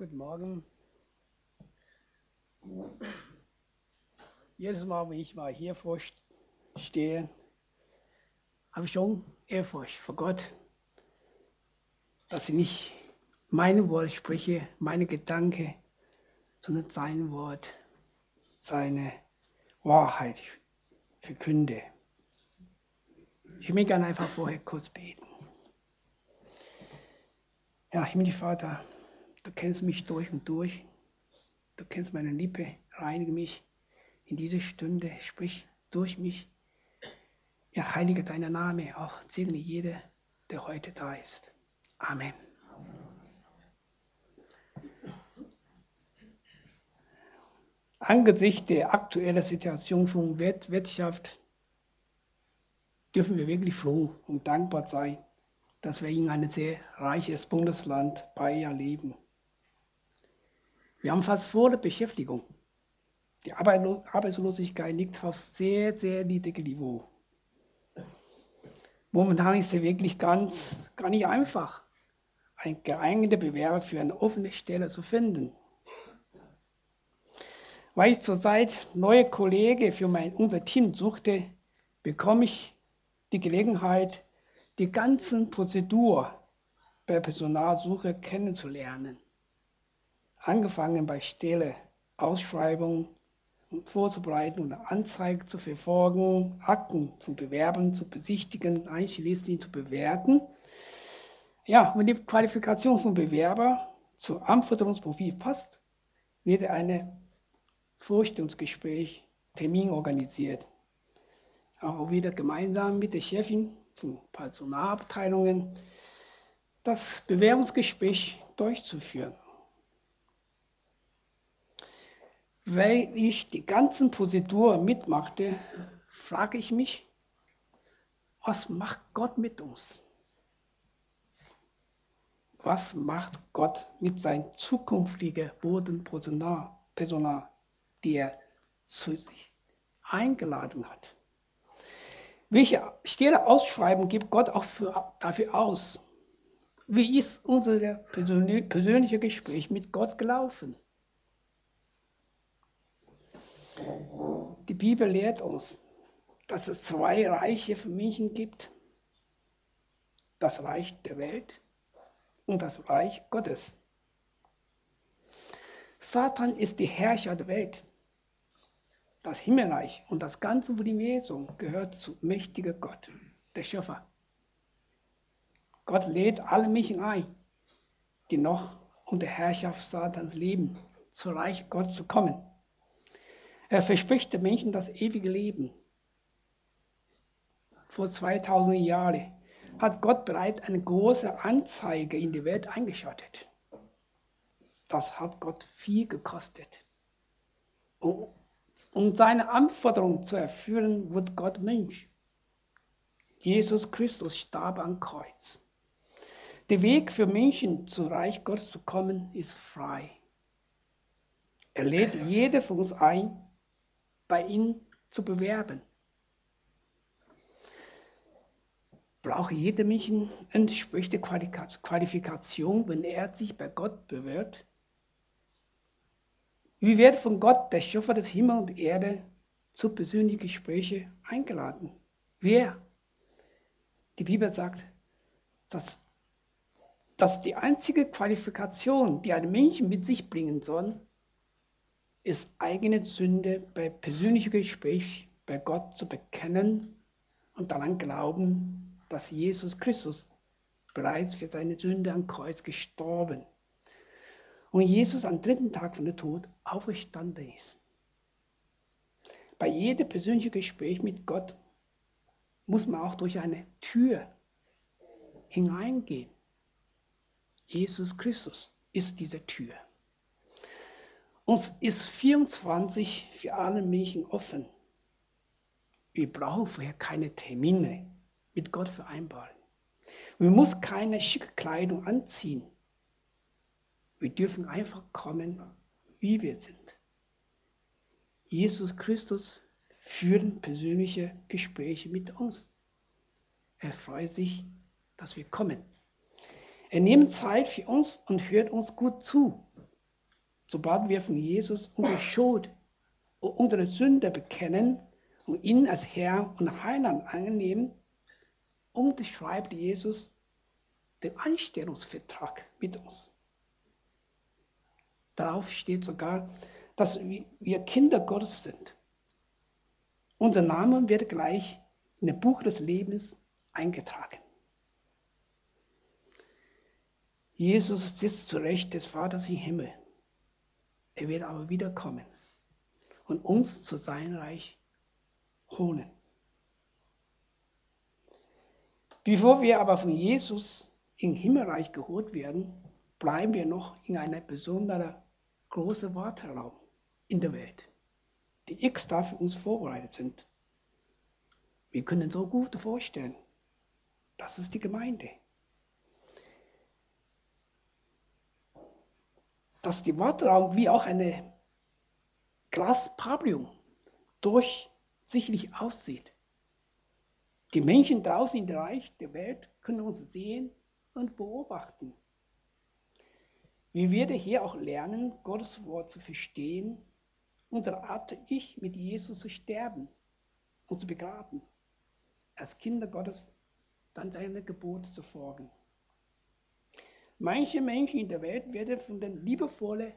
Guten Morgen. Jedes Mal, wenn ich mal hier stehe, habe ich schon Ehrfurcht vor Gott, dass ich nicht meine Worte spreche, meine Gedanken, sondern sein Wort, seine Wahrheit verkünde. Ich will gerne einfach vorher kurz beten. Ja, himmlischer Vater, du kennst mich durch und durch. Du kennst meine Lippe, reinige mich in diese Stunde, sprich durch mich. Ja, heilige deiner Name, auch segne jeder, der heute da ist. Amen. Angesichts der aktuellen Situation von Wirtschaft dürfen wir wirklich froh und dankbar sein, dass wir in einem sehr reiches Bundesland Bayern leben. Wir haben fast volle Beschäftigung. Die Arbeitslosigkeit liegt auf sehr, sehr niedrigem Niveau. Momentan ist es wirklich ganz, gar nicht einfach, einen geeigneten Bewerber für eine offene Stelle zu finden. Weil ich zurzeit neue Kollegen für mein, unser Team suchte, bekomme ich die Gelegenheit, die ganzen Prozedur bei Personalsuche kennenzulernen. Angefangen bei Stelle, Ausschreibung vorzubereiten und Anzeigen zu verfolgen, Akten zu bewerben, zu besichtigen, einschließlich zu bewerten. Ja, wenn die Qualifikation vom Bewerber zum Anforderungsprofil passt, wird ein Vorstellungsgespräch, Termin organisiert. Auch wieder gemeinsam mit der Chefin von Personalabteilungen das Bewerbungsgespräch durchzuführen. Weil ich die ganzen Prozedur mitmachte, frage ich mich, was macht Gott mit uns? Was macht Gott mit seinem zukünftigen Bodenpersonal, Personal, die er zu sich eingeladen hat? Welche Stelle ausschreiben gibt Gott auch für, dafür aus? Wie ist unser persönliche Gespräch mit Gott gelaufen? Die Bibel lehrt uns, dass es zwei Reiche für Menschen gibt. Das Reich der Welt und das Reich Gottes. Satan ist die Herrscher der Welt. Das Himmelreich und das ganze Universum gehört zu mächtiger Gott, der Schöpfer. Gott lädt alle Menschen ein, die noch unter Herrschaft Satans leben, zu Reich Gott zu kommen. Er verspricht den Menschen das ewige Leben. Vor 2000 Jahren hat Gott bereits eine große Anzeige in die Welt eingeschaltet. Das hat Gott viel gekostet. Um seine Anforderungen zu erfüllen, wird Gott Mensch. Jesus Christus starb am Kreuz. Der Weg für Menschen zu Reich Gottes zu kommen, ist frei. Er lädt jede von uns ein, bei ihm zu bewerben. Braucht jeder Menschen entsprechende Qualifikation, wenn er sich bei Gott bewirbt? Wie wird von Gott, der Schöpfer des Himmels und Erde, zu persönlichen Gesprächen eingeladen? Wer? Die Bibel sagt, dass, dass die einzige Qualifikation, die ein Mensch mit sich bringen soll, ist eigene Sünde bei persönlichem Gespräch bei Gott zu bekennen und daran glauben, dass Jesus Christus bereits für seine Sünde am Kreuz gestorben und Jesus am dritten Tag von der Tod auferstanden ist. Bei jedem persönlichen Gespräch mit Gott muss man auch durch eine Tür hineingehen. Jesus Christus ist diese Tür. Uns ist 24 für alle Menschen offen. Wir brauchen vorher keine Termine mit Gott vereinbaren. Wir müssen keine schicke Kleidung anziehen. Wir dürfen einfach kommen, wie wir sind. Jesus Christus führt persönliche Gespräche mit uns. Er freut sich, dass wir kommen. Er nimmt Zeit für uns und hört uns gut zu. Sobald wir von Jesus unsere Schuld und unsere Sünde bekennen und ihn als Herr und Heiland annehmen, unterschreibt Jesus den Einstellungsvertrag mit uns. Darauf steht sogar, dass wir Kinder Gottes sind. Unser Name wird gleich in das Buch des Lebens eingetragen. Jesus sitzt zu Recht des Vaters im Himmel. Er wird aber wiederkommen und uns zu seinem Reich holen. Bevor wir aber von Jesus im Himmelreich geholt werden, bleiben wir noch in einer besonderen großen Warteraum in der Welt, die extra für uns vorbereitet sind. Wir können so gut vorstellen, das ist die Gemeinde. Dass die Warteraum wie auch eine Glaspavillon durchsichtig aussieht. Die Menschen draußen im Reich der Welt können uns sehen und beobachten. Wir werden hier auch lernen, Gottes Wort zu verstehen, unsere Art Ich mit Jesus zu sterben und zu begraben, als Kinder Gottes dann seiner Geburt zu folgen. Manche Menschen in der Welt werden von der liebevollen,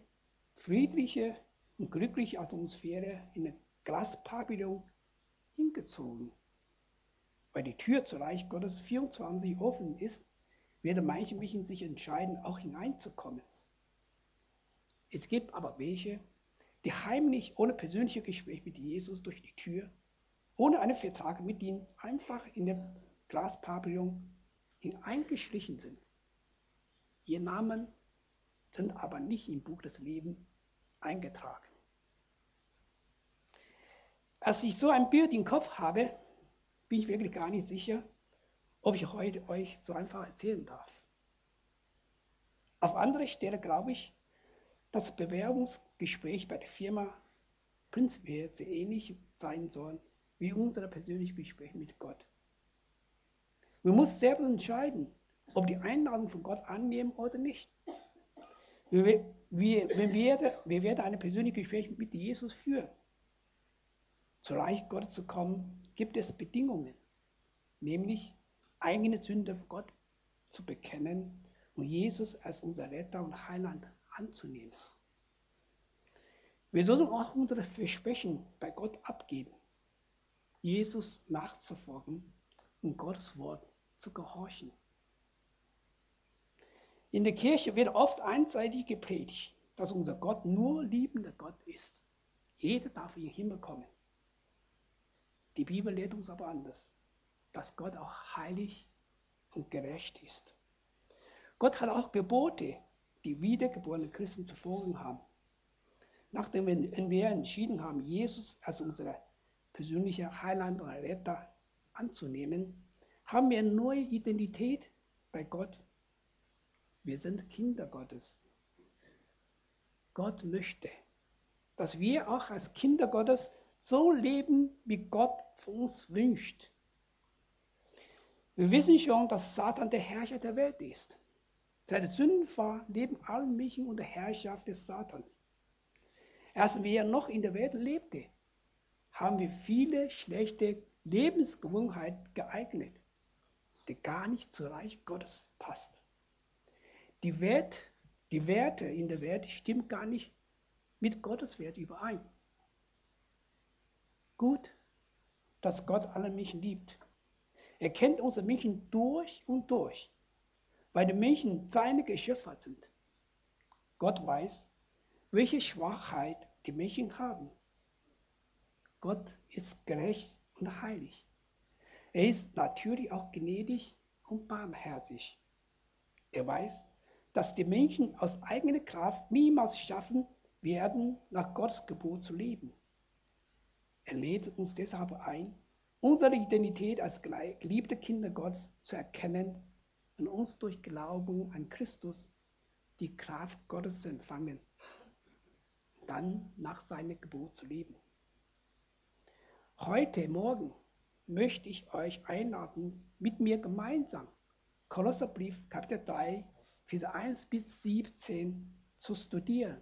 friedlichen und glücklichen Atmosphäre in ein Glaspavillon hingezogen. Weil die Tür zur Reich Gottes 24 offen ist, werden manche Menschen sich entscheiden, auch hineinzukommen. Es gibt aber welche, die heimlich ohne persönliches Gespräch mit Jesus durch die Tür, ohne einen Vertrag mit ihm, einfach in dem Glaspavillon hineingeschlichen sind. Ihr Namen sind aber nicht im Buch des Lebens eingetragen. Als ich so ein Bild im Kopf habe, bin ich wirklich gar nicht sicher, ob ich heute euch so einfach erzählen darf. Auf andere Stelle glaube ich, das Bewerbungsgespräch bei der Firma prinzipiell sehr ähnlich sein soll wie unser persönliches Gespräch mit Gott. Wir müssen selbst entscheiden, ob die Einladung von Gott annehmen oder nicht. Wir, wir, wir, werden, wir werden ein persönliches Gespräch mit Jesus führen. Zu Reich Gottes zu kommen, gibt es Bedingungen, nämlich eigene Sünde vor Gott zu bekennen und Jesus als unser Retter und Heiland anzunehmen. Wir sollen auch unsere Versprechen bei Gott abgeben, Jesus nachzufolgen und Gottes Wort zu gehorchen. In der Kirche wird oft einseitig gepredigt, dass unser Gott nur liebender Gott ist. Jeder darf in den Himmel kommen. Die Bibel lehrt uns aber anders, dass Gott auch heilig und gerecht ist. Gott hat auch Gebote, die wiedergeborene Christen zu folgen haben. Nachdem wir entschieden haben, Jesus als unser persönlicher Heiland und Retter anzunehmen, haben wir eine neue Identität bei Gott. Wir sind Kinder Gottes. Gott möchte, dass wir auch als Kinder Gottes so leben, wie Gott von uns wünscht. Wir wissen schon, dass Satan der Herrscher der Welt ist. Seit der Sündenfall leben alle Menschen unter Herrschaft des Satans. Als wir noch in der Welt lebten, haben wir viele schlechte Lebensgewohnheiten geeignet, die gar nicht zu Reich Gottes passt. Die, Wert, die Werte in der Welt stimmen gar nicht mit Gottes Wert überein. Gut, dass Gott alle Menschen liebt. Er kennt unsere Menschen durch und durch weil die Menschen seine Geschöpfe sind. Gott weiß, welche Schwachheit die Menschen haben. Gott ist gerecht und heilig. Er ist natürlich auch gnädig und barmherzig. Er weiß, dass die Menschen aus eigener Kraft niemals schaffen werden, nach Gottes Gebot zu leben. Er lädt uns deshalb ein, unsere Identität als geliebte Kinder Gottes zu erkennen und uns durch Glauben an Christus die Kraft Gottes zu empfangen, dann nach seinem Gebot zu leben. Heute Morgen möchte ich euch einladen, mit mir gemeinsam Kolosserbrief Kapitel 3, Vers 1 bis 17 zu studieren.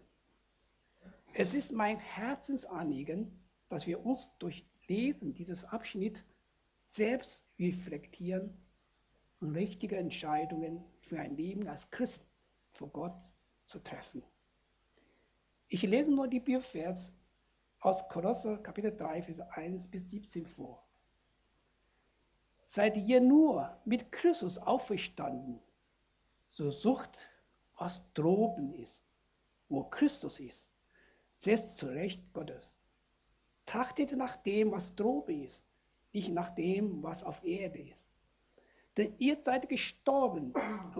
Es ist mein Herzensanliegen, dass wir uns durch Lesen dieses Abschnitt selbst reflektieren und richtige Entscheidungen für ein Leben als Christ vor Gott zu treffen. Ich lese nur die Bibelvers aus Kolosser Kapitel 3, Vers 1 bis 17 vor. Seid ihr nur mit Christus auferstanden, so sucht, was droben ist, wo Christus ist, setzt zu Recht Gottes. Trachtet nach dem, was droben ist, nicht nach dem, was auf Erde ist. Denn ihr seid gestorben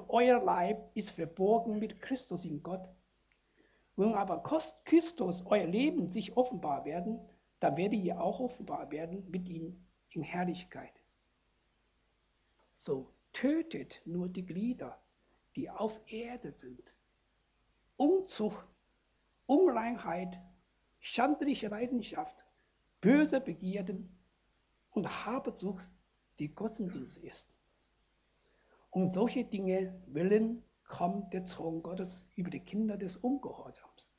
euer Leib ist verborgen mit Christus in Gott. Wenn aber Christus, euer Leben, sich offenbar werden, dann werdet ihr auch offenbar werden mit ihm in Herrlichkeit. So tötet nur die Glieder, die auf Erde sind. Unzucht, Unreinheit, schandliche Leidenschaft, böse Begierden und Habsucht, die Gottesdienst ist. Um solche Dinge willen kommt der Zorn Gottes über die Kinder des Ungehorsams.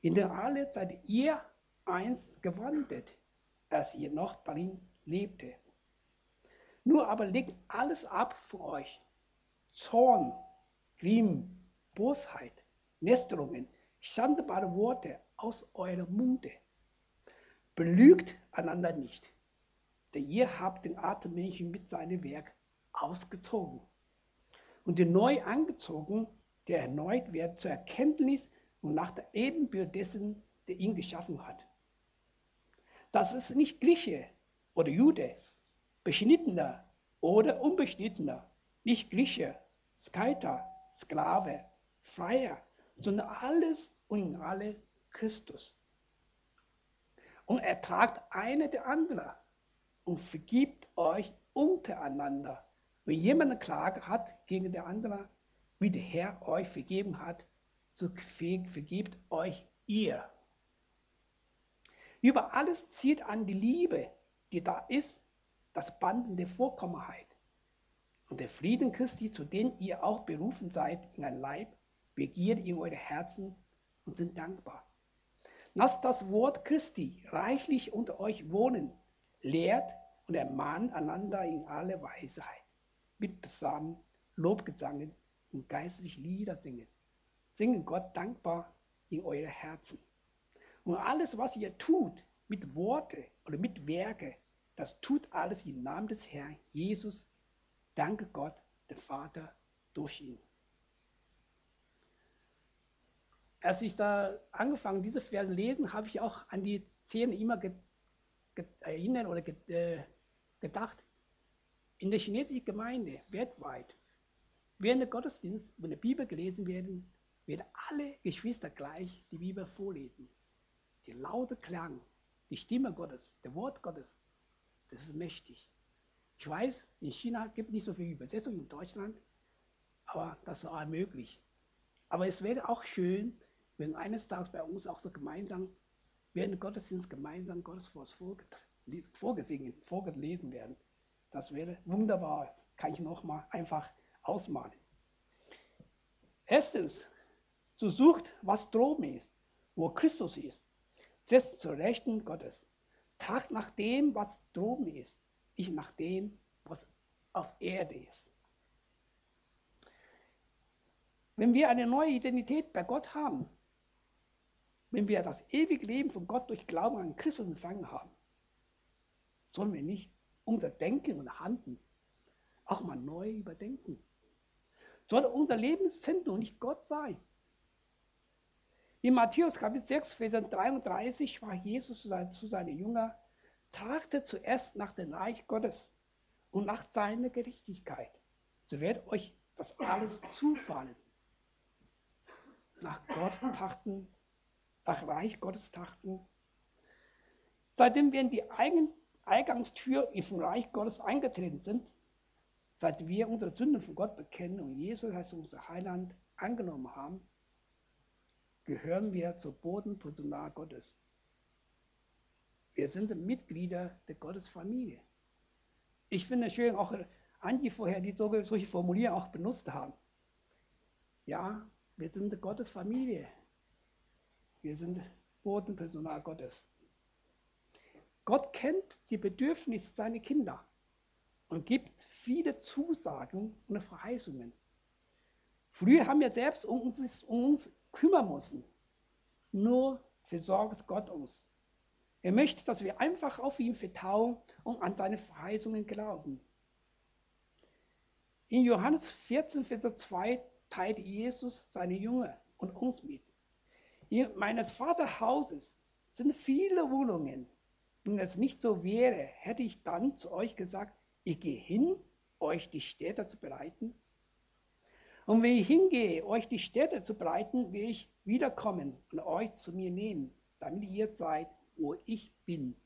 In der alle seid ihr einst gewandelt, als ihr noch darin lebte. Nur aber legt alles ab für euch. Zorn, Grimm, Bosheit, Nesterungen, schandbare Worte aus eurem Munde. Belügt einander nicht, denn ihr habt den Atemmenschen mit seinem Werk ausgezogen und den neu angezogen, der erneut wird zur Erkenntnis und nach der Ebenbild dessen, der ihn geschaffen hat. Das ist nicht Grieche oder Jude, Beschnittener oder Unbeschnittener, nicht Grieche, Skater, Sklave, Freier, sondern alles und in alle Christus. Und ertragt eine der anderen und vergibt euch untereinander wenn jemand eine Klage hat gegen den anderen, wie der Herr euch vergeben hat, so vergebt euch ihr. Über alles zieht an die Liebe, die da ist, das Band der Vorkommenheit. Und der Frieden Christi, zu dem ihr auch berufen seid in ein Leib, begiert in eure Herzen und sind dankbar. Lasst das Wort Christi reichlich unter euch wohnen, lehrt und ermahnt einander in alle Weisheit mit Psalmen, Lobgesangen und geistlich Lieder singen. Singen Gott dankbar in eure Herzen. Und alles, was ihr tut, mit Worte oder mit Werke, das tut alles im Namen des Herrn Jesus. Danke Gott, der Vater, durch ihn. Als ich da angefangen, diese Verse lesen, habe ich auch an die Szene immer erinnert oder äh, gedacht, in der chinesischen Gemeinde weltweit, während der Gottesdienst, wenn die Bibel gelesen werden, werden alle Geschwister gleich die Bibel vorlesen. Die laute Klang, die Stimme Gottes, der Wort Gottes, das ist mächtig. Ich weiß, in China gibt es nicht so viel Übersetzung in Deutschland, aber das auch möglich. Aber es wäre auch schön, wenn eines Tages bei uns auch so gemeinsam, während Gottesdienst gemeinsam Gottes vorgesingen, vorgelesen werden. Das wäre wunderbar. Kann ich nochmal einfach ausmalen. Erstens, so sucht, was droben ist, wo Christus ist. Setzt zur Rechten Gottes. Tragt nach dem, was droben ist, nicht nach dem, was auf Erde ist. Wenn wir eine neue Identität bei Gott haben, wenn wir das ewige Leben von Gott durch Glauben an Christus empfangen haben, sollen wir nicht unser Denken und Handeln auch mal neu überdenken. Soll unser Lebenszentrum nicht Gott sein? In Matthäus Kapitel 6, Vers 33 sprach Jesus zu seinen Jüngern, trachtet zuerst nach dem Reich Gottes und nach seiner Gerechtigkeit. So wird euch das alles zufallen. Nach Gott trachten, nach Reich Gottes trachten. Seitdem werden die eigenen Eingangstür in vom Reich Gottes eingetreten sind, seit wir unsere Sünden von Gott bekennen und Jesus als unser Heiland angenommen haben, gehören wir zur Bodenpersonal Gottes. Wir sind Mitglieder der Gottesfamilie. Ich finde schön, auch Andi vorher, die solche Formulierungen auch benutzt haben. Ja, wir sind Gottesfamilie. Wir sind Bodenpersonal Gottes. Gott kennt die Bedürfnisse seiner Kinder und gibt viele Zusagen und Verheißungen. Früher haben wir selbst um uns, um uns kümmern müssen. Nur versorgt Gott uns. Er möchte, dass wir einfach auf ihn vertrauen und an seine Verheißungen glauben. In Johannes 14, Vers 2 teilt Jesus seine Jünger und uns mit. In meines Vaters Hauses sind viele Wohnungen. Wenn es nicht so wäre, hätte ich dann zu euch gesagt, ich gehe hin, euch die Städte zu bereiten. Und wenn ich hingehe, euch die Städte zu bereiten, will ich wiederkommen und euch zu mir nehmen, damit ihr seid, wo ich bin.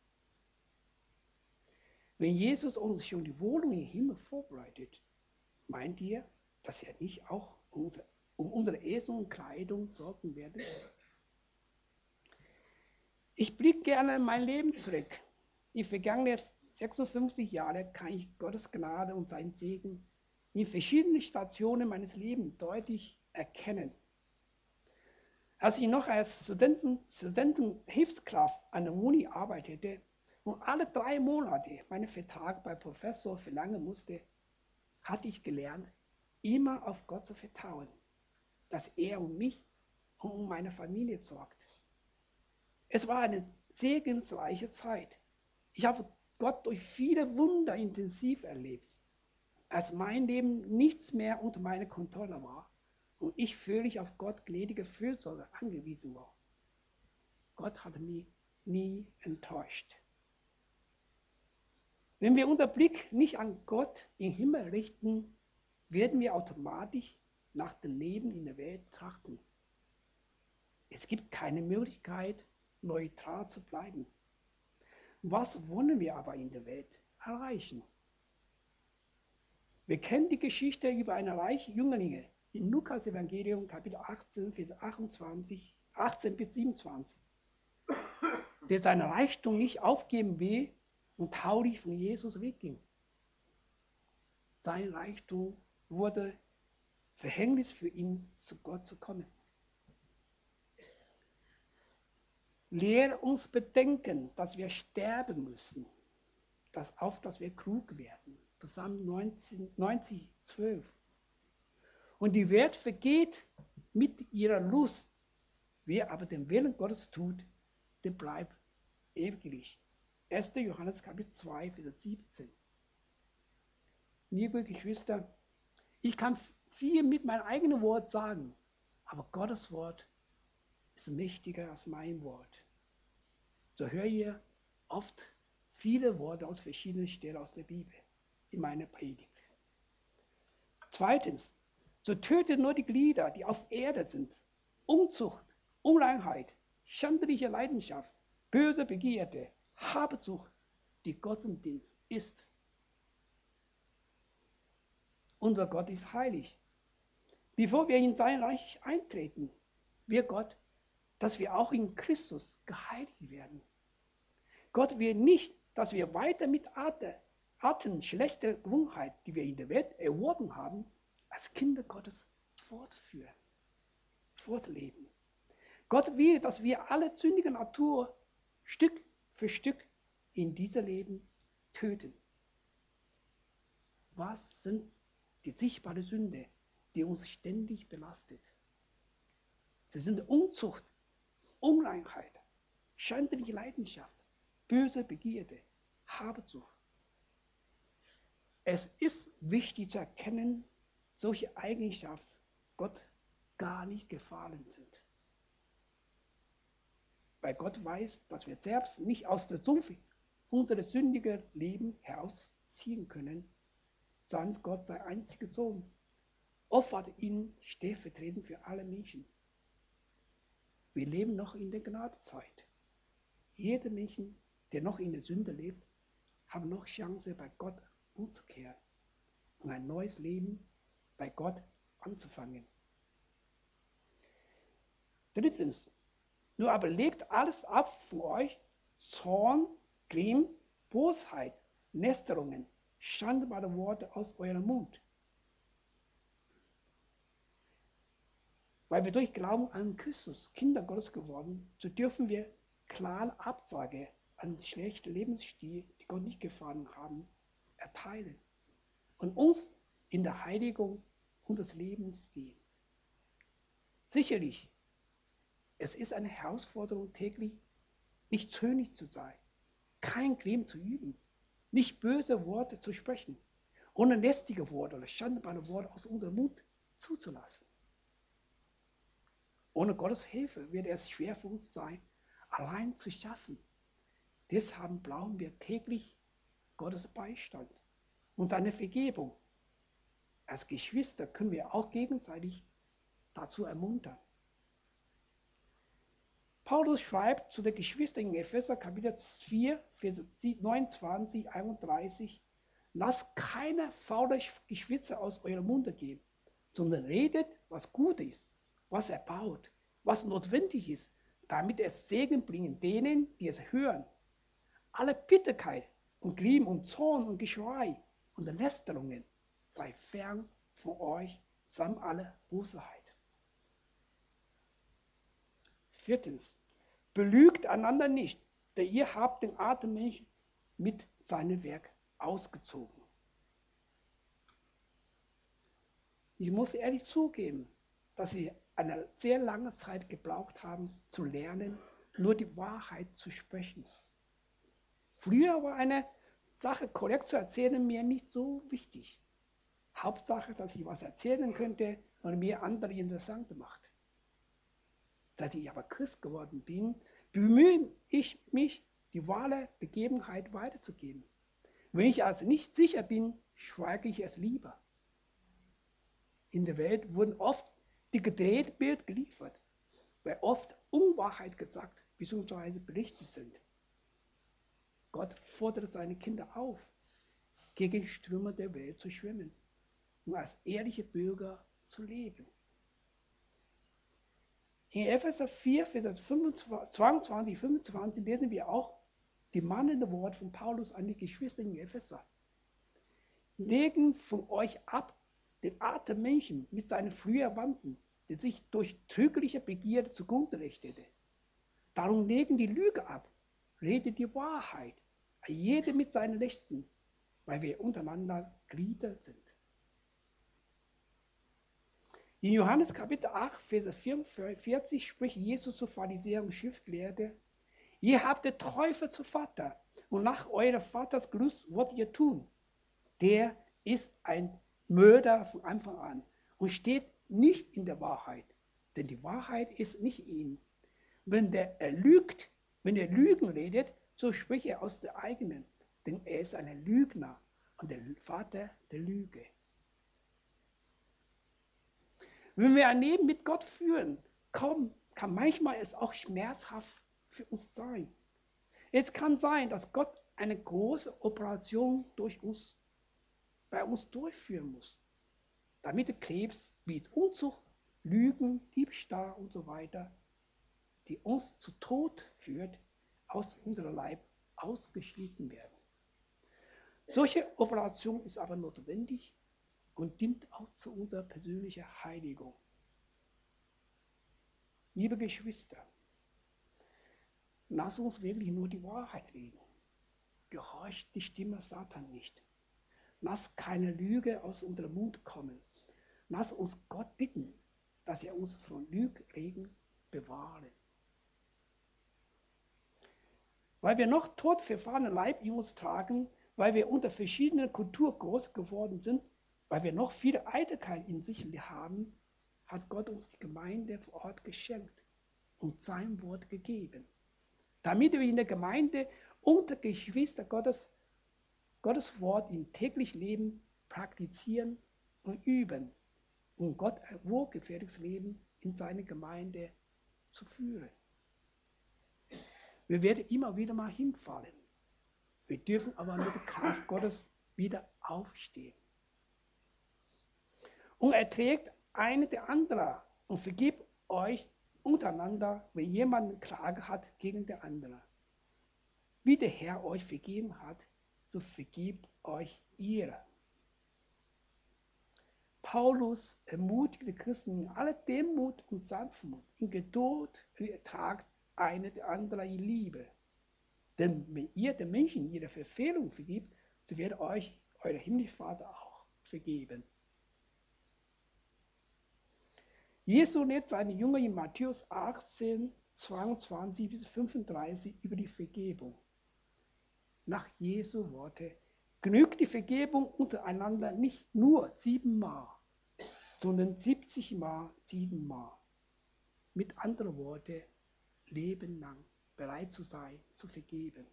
Wenn Jesus uns schon die Wohnung im Himmel vorbereitet, meint ihr, dass er nicht auch um unsere Essen und Kleidung sorgen werde? Ich blicke gerne in mein Leben zurück. Die vergangenen 56 Jahre kann ich Gottes Gnade und seinen Segen in verschiedenen Stationen meines Lebens deutlich erkennen. Als ich noch als Studenten, Studentenhilfskraft an der Uni arbeitete und alle drei Monate meinen Vertrag bei Professor verlangen musste, hatte ich gelernt, immer auf Gott zu vertrauen, dass er um mich und um meine Familie sorgt. Es war eine segensreiche Zeit. Ich habe Gott durch viele Wunder intensiv erlebt, als mein Leben nichts mehr unter meiner Kontrolle war und ich völlig auf Gott gnädige Fürsorge angewiesen war. Gott hat mich nie enttäuscht. Wenn wir unser Blick nicht an Gott im Himmel richten, werden wir automatisch nach dem Leben in der Welt trachten. Es gibt keine Möglichkeit, neutral zu bleiben. Was wollen wir aber in der Welt erreichen? Wir kennen die Geschichte über einen reichen Jünglinge in Lukas Evangelium Kapitel 18, Vers 28, 18 bis 27, der seinen Reichtum nicht aufgeben will und traurig von Jesus wegging. Sein Reichtum wurde Verhängnis für ihn, zu Gott zu kommen. Lehre uns bedenken, dass wir sterben müssen, dass, auf dass wir klug werden. Psalm 19, 90, 12. Und die Welt vergeht mit ihrer Lust. Wer aber den Willen Gottes tut, der bleibt ewiglich. 1. Johannes Kapitel 2, Vers 17. Liebe Geschwister, ich kann viel mit meinem eigenen Wort sagen, aber Gottes Wort ist mächtiger als mein Wort. So höre ich oft viele Worte aus verschiedenen Stellen aus der Bibel in meiner Predigt. Zweitens, so tötet nur die Glieder, die auf Erde sind. Unzucht, Unreinheit, schändliche Leidenschaft, böse Begierde, Habsucht, die Gottesdienst ist. Unser Gott ist heilig. Bevor wir in sein Reich eintreten, wir Gott dass wir auch in Christus geheiligt werden. Gott will nicht, dass wir weiter mit Arten, Arten schlechter Gewohnheit, die wir in der Welt erworben haben, als Kinder Gottes fortführen, fortleben. Gott will, dass wir alle sündige Natur Stück für Stück in diesem Leben töten. Was sind die sichtbaren Sünde, die uns ständig belastet? Sie sind Unzucht, Unreinheit, schändliche Leidenschaft, böse Begierde, Habsucht. Es ist wichtig zu erkennen, solche Eigenschaften Gott gar nicht gefallen sind. Weil Gott weiß, dass wir selbst nicht aus der Sumpf unser sündiges Leben herausziehen können, sandt Gott sein einziger Sohn, opfert ihn stellvertretend für alle Menschen. Wir leben noch in der Gnadezeit. Jeder Mensch, der noch in der Sünde lebt, hat noch Chance, bei Gott umzukehren und ein neues Leben bei Gott anzufangen. Drittens, nur aber legt alles ab von euch, Zorn, Grimm, Bosheit, Nesterungen, schandbare Worte aus eurem Mund. weil wir durch Glauben an Christus Kinder Gottes geworden, so dürfen wir klare Absage an schlechte Lebensstil, die Gott nicht gefallen haben, erteilen und uns in der Heiligung unseres Lebens gehen. Sicherlich, es ist eine Herausforderung täglich, nicht zögerlich zu sein, kein Grim zu üben, nicht böse Worte zu sprechen, ohne lästige Worte oder schandbare Worte aus unserem Mund zuzulassen. Ohne Gottes Hilfe wird es schwer für uns sein, allein zu schaffen. Deshalb brauchen wir täglich Gottes Beistand und seine Vergebung. Als Geschwister können wir auch gegenseitig dazu ermuntern. Paulus schreibt zu den Geschwistern in Epheser Kapitel 4, Vers 29, 31, Lasst keine faule Geschwitze aus eurem Munde gehen, sondern redet, was gut ist, was erbaut, was notwendig ist, damit es Segen bringen denen, die es hören. Alle Bitterkeit und Grimm und Zorn und Geschrei und Lästerungen sei fern von euch samt aller Bosheit. Viertens, belügt einander nicht, denn ihr habt den Atemmensch mit seinem Werk ausgezogen. Ich muss ehrlich zugeben, dass sie eine sehr lange Zeit gebraucht haben, zu lernen, nur die Wahrheit zu sprechen. Früher war eine Sache korrekt zu erzählen mir nicht so wichtig. Hauptsache, dass ich was erzählen könnte und mir andere interessant macht. Seit ich aber Christ geworden bin, bemühe ich mich, die wahre Begebenheit weiterzugeben. Wenn ich also nicht sicher bin, schweige ich es lieber. In der Welt wurden oft die gedrehte Bild geliefert, weil oft Unwahrheit gesagt bzw. berichtet sind. Gott fordert seine Kinder auf, gegen Ströme der Welt zu schwimmen und als ehrliche Bürger zu leben. In Epheser 4, Vers 22, 25 lesen wir auch die mahnende Wort von Paulus an die Geschwister in Epheser. Legen von euch ab den Atem Menschen mit seinen früher Wanden, die sich durch trügerische Begierde zugrunde richtete. Darum legen die Lüge ab, redet die Wahrheit, jede mit seinen Nächsten, weil wir untereinander Glieder sind. In Johannes Kapitel 8, Vers 44 spricht Jesus zu Pharisäern und Schriftgelehrten, ihr habt den Teufel zu Vater und nach eurem Vaters Genuss wollt ihr tun. Der ist ein Mörder von Anfang an und steht nicht in der Wahrheit, denn die Wahrheit ist nicht in ihm. Wenn der er lügt, wenn er Lügen redet, so spricht er aus der eigenen, denn er ist ein Lügner und der Vater der Lüge. Wenn wir ein Leben mit Gott führen, kaum, kann manchmal es auch schmerzhaft für uns sein. Es kann sein, dass Gott eine große Operation durch uns, bei uns durchführen muss, damit der Krebs wie Unzucht, Lügen, Diebstahl und so weiter, die uns zu Tod führt, aus unserem Leib ausgeschnitten werden. Solche Operation ist aber notwendig und dient auch zu unserer persönlichen Heiligung. Liebe Geschwister, lass uns wirklich nur die Wahrheit reden. Gehorcht die Stimme Satan nicht. Lass keine Lüge aus unserem Mund kommen. Lass uns Gott bitten, dass er uns von Lügregen bewahre. Weil wir noch tot verfahrenen Leib in uns tragen, weil wir unter verschiedenen Kulturen groß geworden sind, weil wir noch viele Eitelkeit in sich haben, hat Gott uns die Gemeinde vor Ort geschenkt und sein Wort gegeben. Damit wir in der Gemeinde unter Geschwister Gottes Gottes Wort im täglichen Leben praktizieren und üben, um Gott ein wohlgefährliches Leben in seine Gemeinde zu führen. Wir werden immer wieder mal hinfallen. Wir dürfen aber mit der Kraft Gottes wieder aufstehen. Und erträgt eine der andere und vergibt euch untereinander, wenn jemand Klage hat gegen der andere. Wie der Herr euch vergeben hat, so vergibt euch ihr. Paulus ermutigte Christen in aller Demut und Sanftmut, in Geduld und Ertrag eine der anderen in Liebe. Denn wenn ihr den Menschen ihre Verfehlung vergibt, so wird euch euer himmlischer Vater auch vergeben. Jesus lehrt seine Jünger in Matthäus 18, 22 bis 35 über die Vergebung. Nach Jesu Worte genügt die Vergebung untereinander nicht nur siebenmal, sondern 70 Mal siebenmal. Mit anderen Worten, Leben lang bereit zu sein, zu vergeben.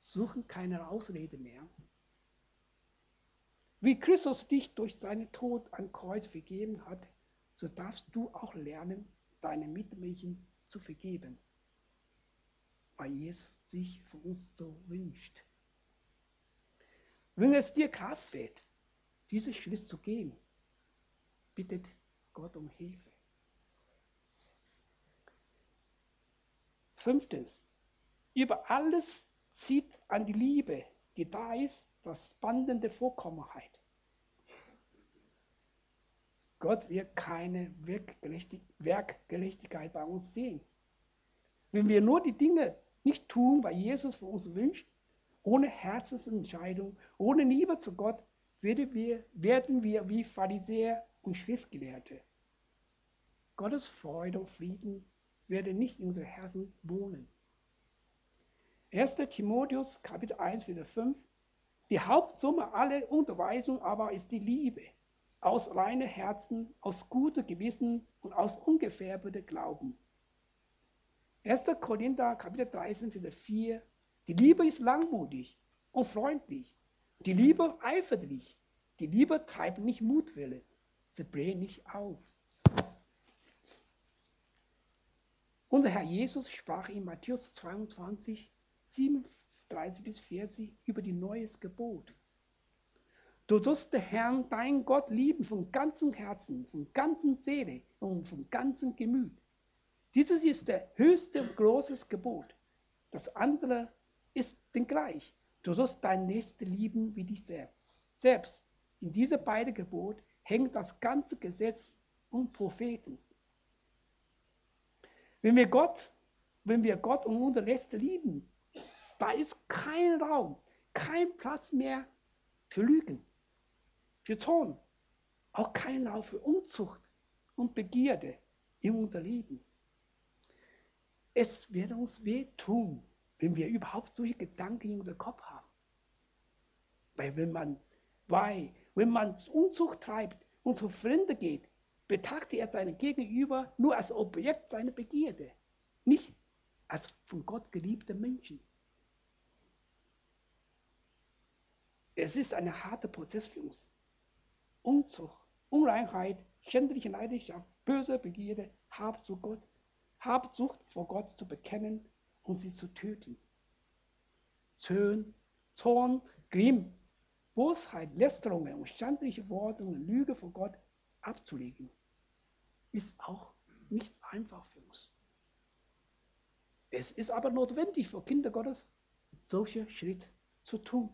Suchen keine Ausrede mehr. Wie Christus dich durch seinen Tod am Kreuz vergeben hat, so darfst du auch lernen, deine Mitmenschen zu vergeben, weil Jesus sich von uns so wünscht. Wenn es dir Kraft fehlt, diesen Schritt zu gehen, bittet Gott um Hilfe. Fünftens, über alles zieht an die Liebe, die da ist, das bandende Vorkommenheit. Gott wird keine Werkgerechtigkeit bei uns sehen. Wenn wir nur die Dinge nicht tun, was Jesus von uns wünscht, ohne Herzensentscheidung, ohne Liebe zu Gott, werden wir, werden wir wie Pharisäer und Schriftgelehrte. Gottes Freude und Frieden werden nicht in unseren Herzen wohnen. 1. Timotheus Kapitel 1, Vers 5 Die Hauptsumme aller Unterweisung aber ist die Liebe, aus reinem Herzen, aus gutem Gewissen und aus ungefärbtem Glauben. 1. Korinther Kapitel 13, Vers 4 Die Liebe ist langmutig und freundlich. Die Liebe eiferlich. Die Liebe treibt nicht Mutwille. Sie bläht nicht auf. Unser Herr Jesus sprach in Matthäus 22, 37 bis 40 über die neues Gebot. Du sollst den Herrn, dein Gott, lieben von ganzem Herzen, von ganzer Seele und von ganzem Gemüt. Dieses ist der höchste großes Gebot. Das andere ist denn gleich. Du sollst deinen Nächsten lieben wie dich selbst. Selbst in diese beiden Gebot hängt das ganze Gesetz und Propheten. Wenn wir Gott, wenn wir Gott und unsere Nächste lieben, da ist kein Raum, kein Platz mehr für Lügen, für Zorn, auch kein Raum für Unzucht und Begierde in unser Leben. Es wird uns wehtun, wenn wir überhaupt solche Gedanken in unserem Kopf haben. Weil wenn man, weil, wenn man Unzucht treibt und zu Fremden geht, betrachtet er seine Gegenüber nur als Objekt seiner Begierde, nicht als von Gott geliebter Menschen. Es ist ein harter Prozess für uns. Unzucht, Unreinheit, schändliche Leidenschaft, böse Begierde, Habsucht, Gott, Habsucht vor Gott zu bekennen und sie zu töten. Zorn, Zorn, Grimm, Bosheit, Lästerungen und schändliche Worte und Lüge vor Gott abzulegen, ist auch nicht einfach für uns. Es ist aber notwendig für Kinder Gottes, solche Schritte zu tun.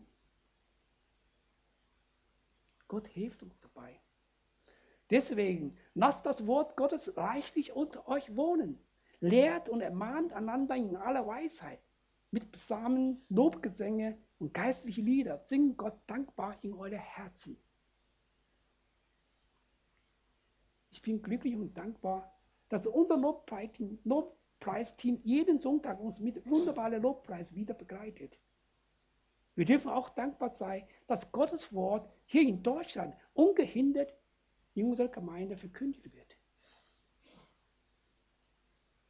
Gott hilft uns dabei. Deswegen lasst das Wort Gottes reichlich unter euch wohnen. Lehrt und ermahnt einander in aller Weisheit. Mit Psalmen, Lobgesänge und geistliche Lieder singt Gott dankbar in eure Herzen. Ich bin glücklich und dankbar, dass unser Lobpreisteam, jeden Sonntag uns mit wunderbaren Lobpreis wieder begleitet. Wir dürfen auch dankbar sein, dass Gottes Wort hier in Deutschland ungehindert in unserer Gemeinde verkündigt wird.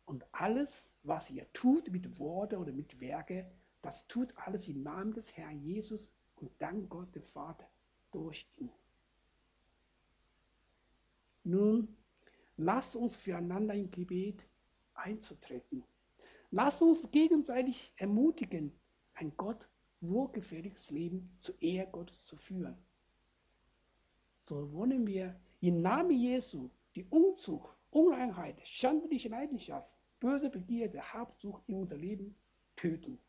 Und alles, was ihr tut mit Worte oder mit Werke, das tut alles im Namen des Herrn Jesus und dank Gott dem Vater durch ihn. Nun, lasst uns füreinander im Gebet einzutreten. Lasst uns gegenseitig ermutigen, ein Gott wohlgefälliges Leben zur Ehre Gottes zu führen. So wollen wir im Namen Jesu die Unzucht, Unreinheit, schandliche Leidenschaft, böse Begierde, Habsucht in unser Leben töten.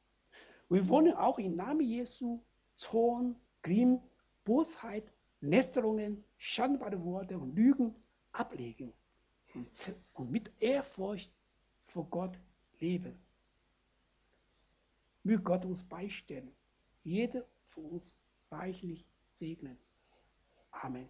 Wir wollen auch im Namen Jesu Zorn, Grimm, Bosheit, Lästerungen, schandbare Worte und Lügen ablegen und, und mit Ehrfurcht vor Gott leben. Möge Gott uns beistehen, jeder von uns reichlich segnen. Amen.